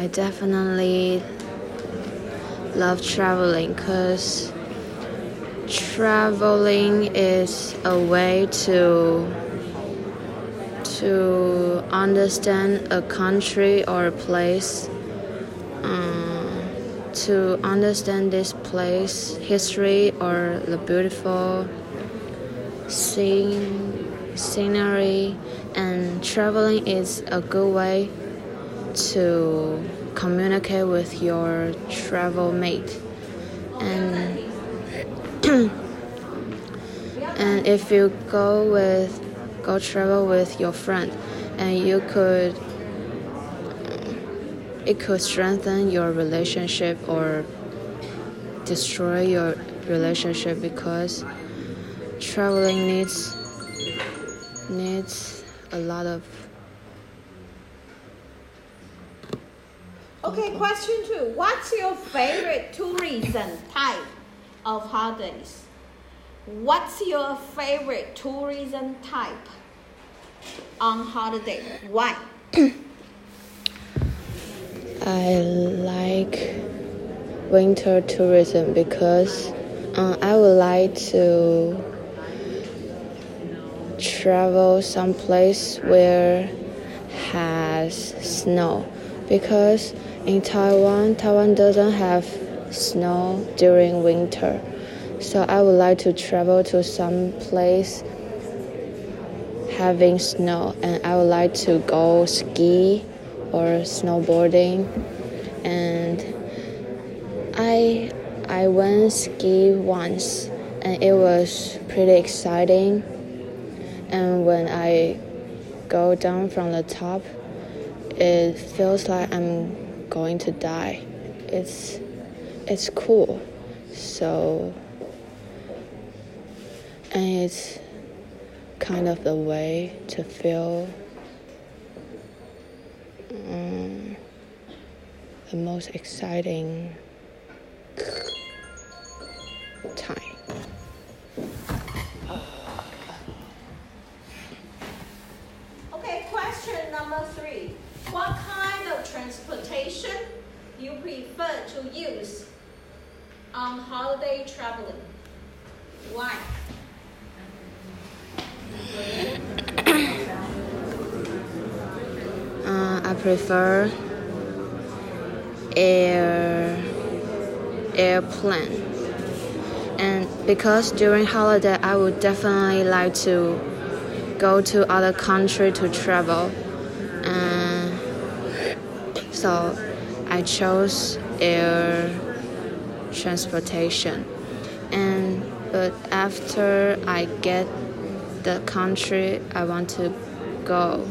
I definitely love traveling because traveling is a way to to understand a country or a place um, to understand this place history or the beautiful scene scenery and traveling is a good way to communicate with your travel mate. And and if you go with go travel with your friend and you could it could strengthen your relationship or destroy your relationship because traveling needs needs a lot of Okay, question two. What's your favorite tourism type of holidays? What's your favorite tourism type on holiday? Why? I like winter tourism because uh, I would like to travel someplace where has snow because in Taiwan, Taiwan doesn't have snow during winter. So I would like to travel to some place having snow and I would like to go ski or snowboarding and I I went ski once and it was pretty exciting and when I go down from the top it feels like I'm going to die. It's it's cool. So and it's kind of the way to feel um, the most exciting time. Okay, question number three. What kind of transportation you prefer to use on holiday traveling? Why? Uh, I prefer air airplane, and because during holiday I would definitely like to go to other country to travel, and so I chose air transportation, and but after I get the country I want to go.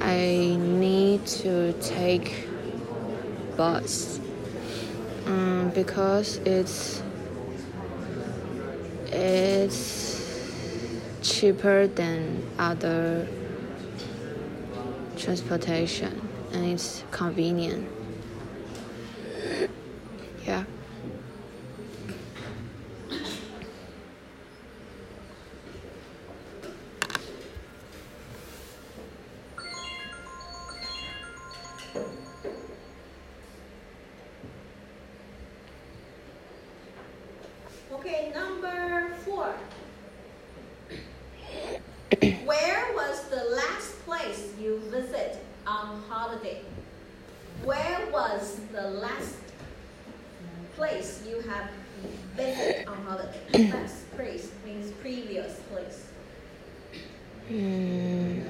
I need to take bus um, because it's it's cheaper than other transportation and it's convenient. Was the last place you have visited on holiday? Last place means previous place. Mm,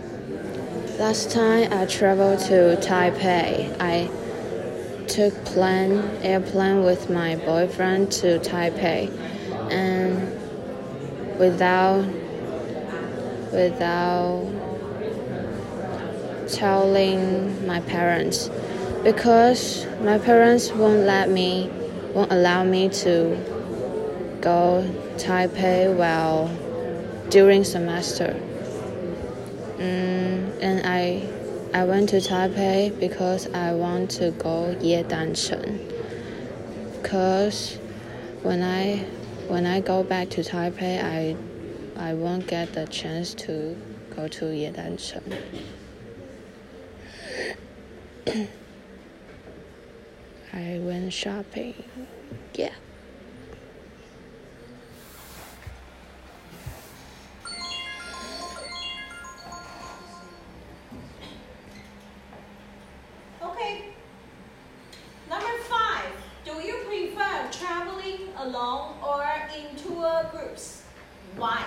last time I traveled to Taipei, I took plane airplane with my boyfriend to Taipei, and without without telling my parents, because my parents won't let me won't allow me to go Taipei while during semester. Mm, and I I went to Taipei because I want to go Yedanshen. Cause when I when I go back to Taipei, I I won't get the chance to go to Yedanshen. I went shopping. Yeah. Okay. Number five. Do you prefer traveling alone or in tour groups? Why?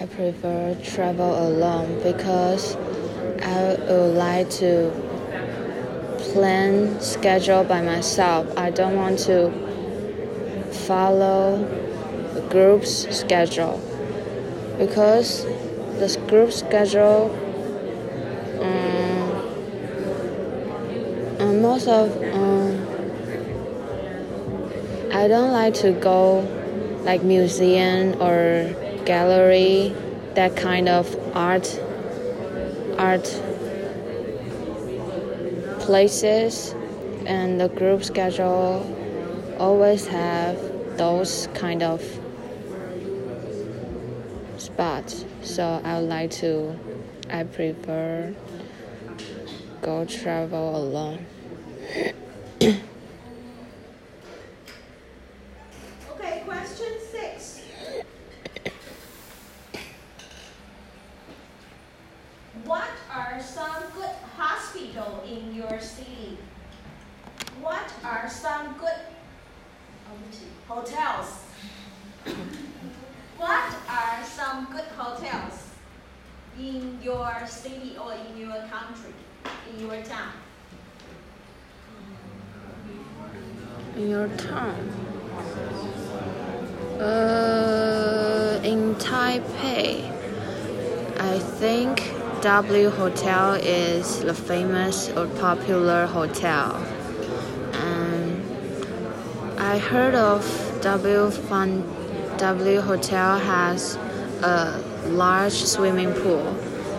I prefer travel alone because I would like to plan schedule by myself. I don't want to follow the group's schedule because the group schedule um, and most of um, I don't like to go like museum or gallery that kind of art art places and the group schedule always have those kind of spots. So i would like to i prefer go travel alone Okay, question six. What are some good hospital in your city? What are some good hotels? What are some good hotels in your city or in your country, in your town? In your town? Uh, in taipei i think w hotel is the famous or popular hotel. And i heard of w fun w hotel has a large swimming pool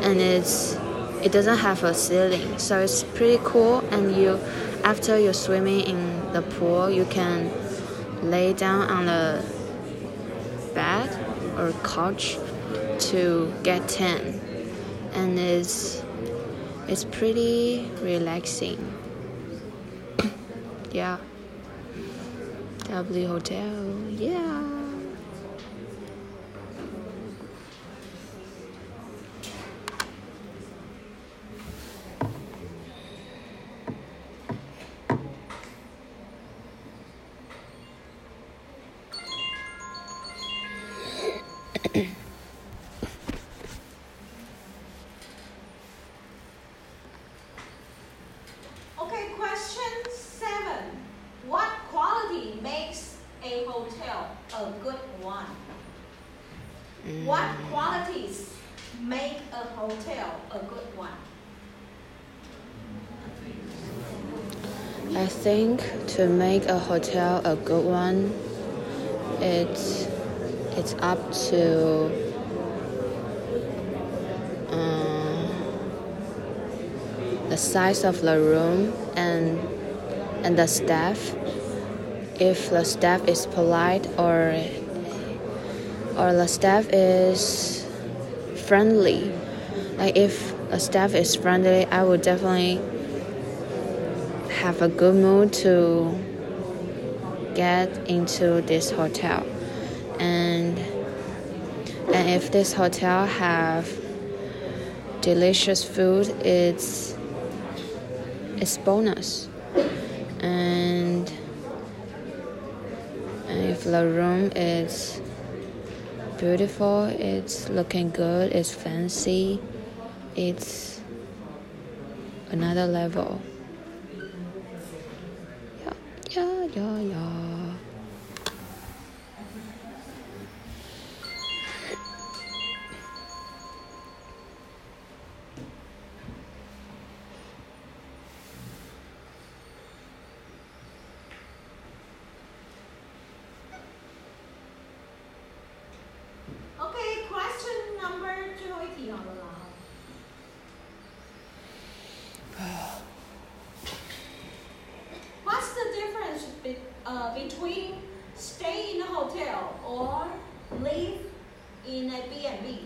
and it's it doesn't have a ceiling so it's pretty cool and you after you're swimming in the pool you can lay down on the bed or couch to get tan and it's it's pretty relaxing. Yeah. W hotel. Yeah think to make a hotel a good one, it's it's up to um, the size of the room and and the staff. If the staff is polite or or the staff is friendly, like if a staff is friendly, I would definitely have a good mood to get into this hotel. And and if this hotel have delicious food it's it's bonus. And and if the room is beautiful it's looking good it's fancy it's another level yeah, yeah, yeah. Uh, between stay in a hotel or live in a B&B?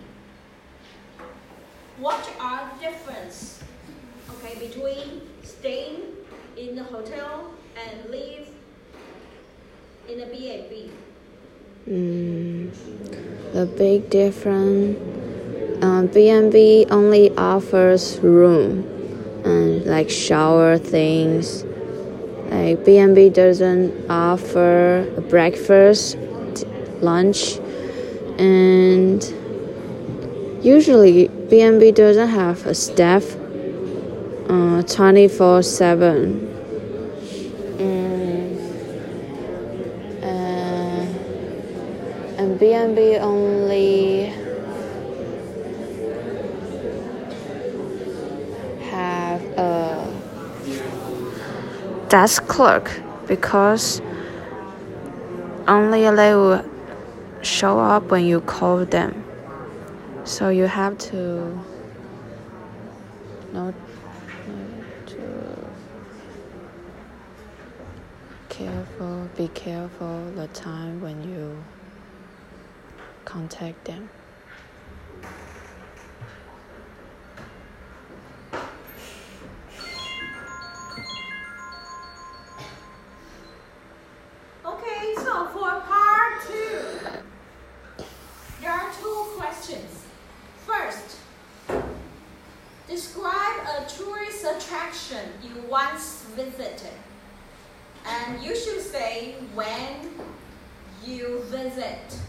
What are the difference okay, between staying in the hotel and live in a B&B? The big difference, um, B&B only offers room and like shower things. Like B&B doesn't offer breakfast, lunch, and usually B&B doesn't have a staff uh, 24 7 mm, uh, and B&B only desk clerk because only they will show up when you call them. So you have to know to careful be careful the time when you contact them describe a tourist attraction you once visited. And you should say when you visit.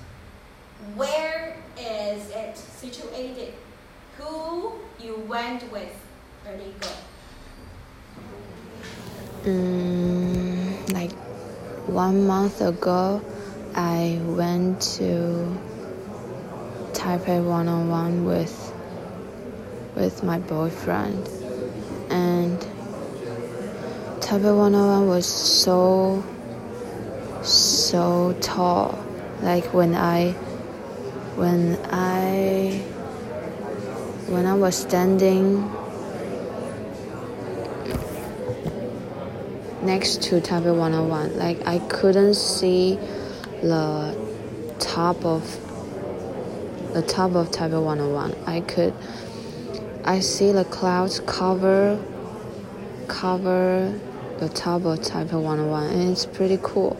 Where is it situated? Who you went with? Ready, go. Mm, like one month ago, I went to Taipei 101 with with my boyfriend, and Taipei 101 was so so tall. Like when I when I when I was standing next to Taipei 101. Like I couldn't see the top of the top of Taipei 101. I could I see the clouds cover cover the top of Taipei 101 and it's pretty cool.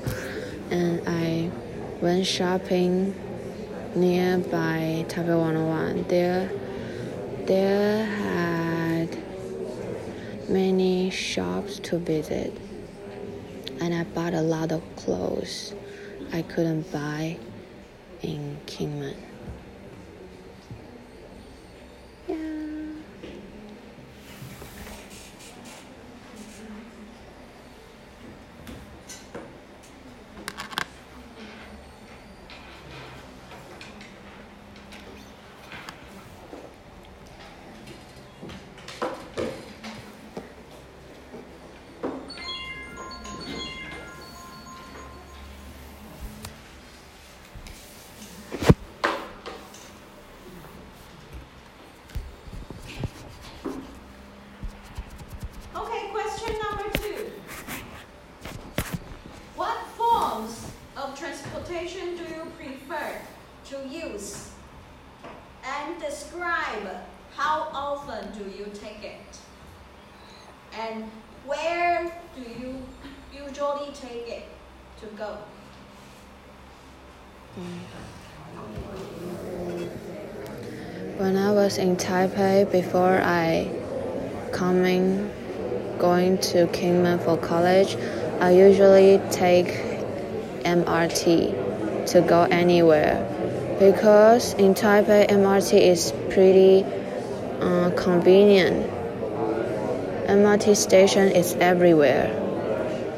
And I went shopping nearby Taipei 101. There there had many shops to visit and I bought a lot of clothes I couldn't buy in Kinmen. Do you usually take it to go? When I was in Taipei before I coming going to Kinmen for college, I usually take MRT to go anywhere because in Taipei MRT is pretty uh, convenient. MRT station is everywhere,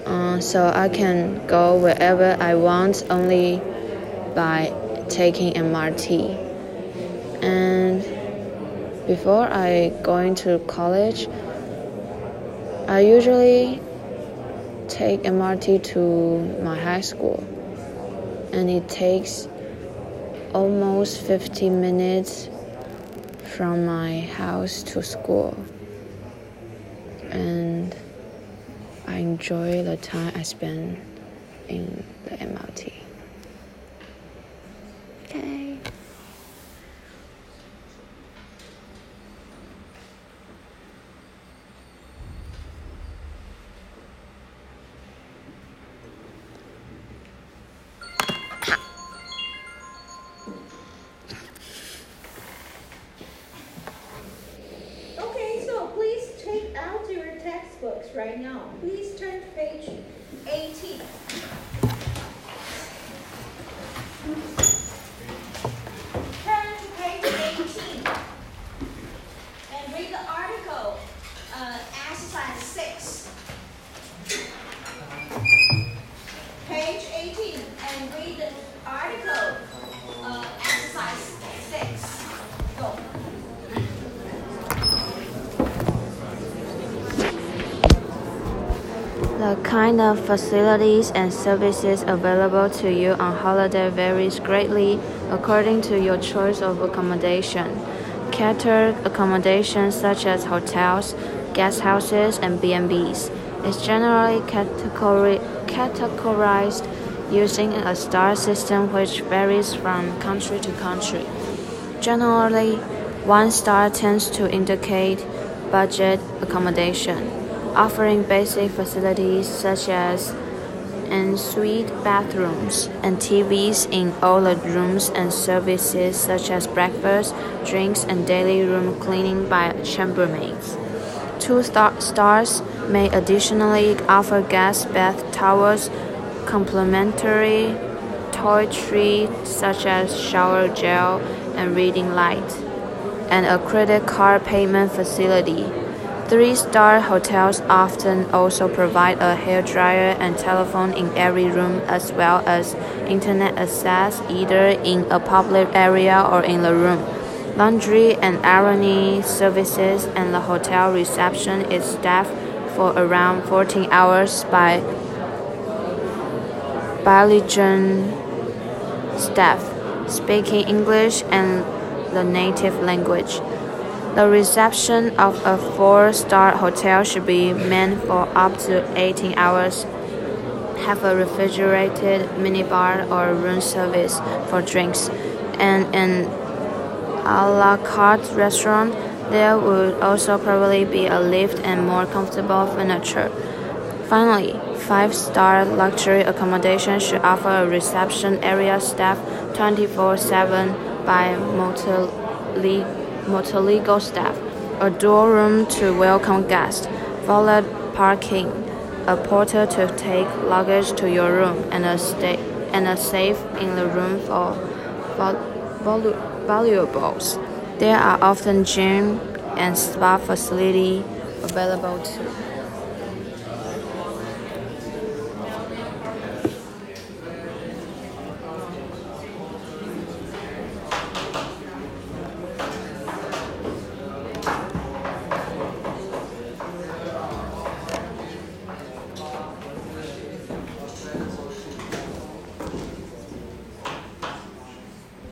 uh, so I can go wherever I want only by taking MRT. And before I going to college, I usually take MRT to my high school, and it takes almost 50 minutes from my house to school. And I enjoy the time I spend in the MRT. Okay. minus 6. Page 18 and read the article uh, exercise 6. Go. The kind of facilities and services available to you on holiday varies greatly according to your choice of accommodation. Catered accommodation such as hotels, guest houses, and B&Bs is generally categori categorized using a star system which varies from country to country. Generally, one star tends to indicate budget accommodation offering basic facilities such as ensuite bathrooms and TVs in all the rooms and services such as breakfast, drinks, and daily room cleaning by chambermaids. Two star stars may additionally offer guest bath towels, complimentary toiletries such as shower gel and reading light, and a credit card payment facility. Three star hotels often also provide a hairdryer and telephone in every room, as well as internet access either in a public area or in the room. Laundry and ironing services, and the hotel reception is staffed for around 14 hours by bilingual staff speaking English and the native language. The reception of a four star hotel should be manned for up to 18 hours, have a refrigerated minibar or room service for drinks, and an a la carte restaurant. There would also probably be a lift and more comfortable furniture. Finally, five star luxury accommodation should offer a reception area staffed 24 7 by motor legal staff, a door room to welcome guests, valet parking, a porter to take luggage to your room, and a, and a safe in the room for vol- valuables. There are often gym and spa facility available too.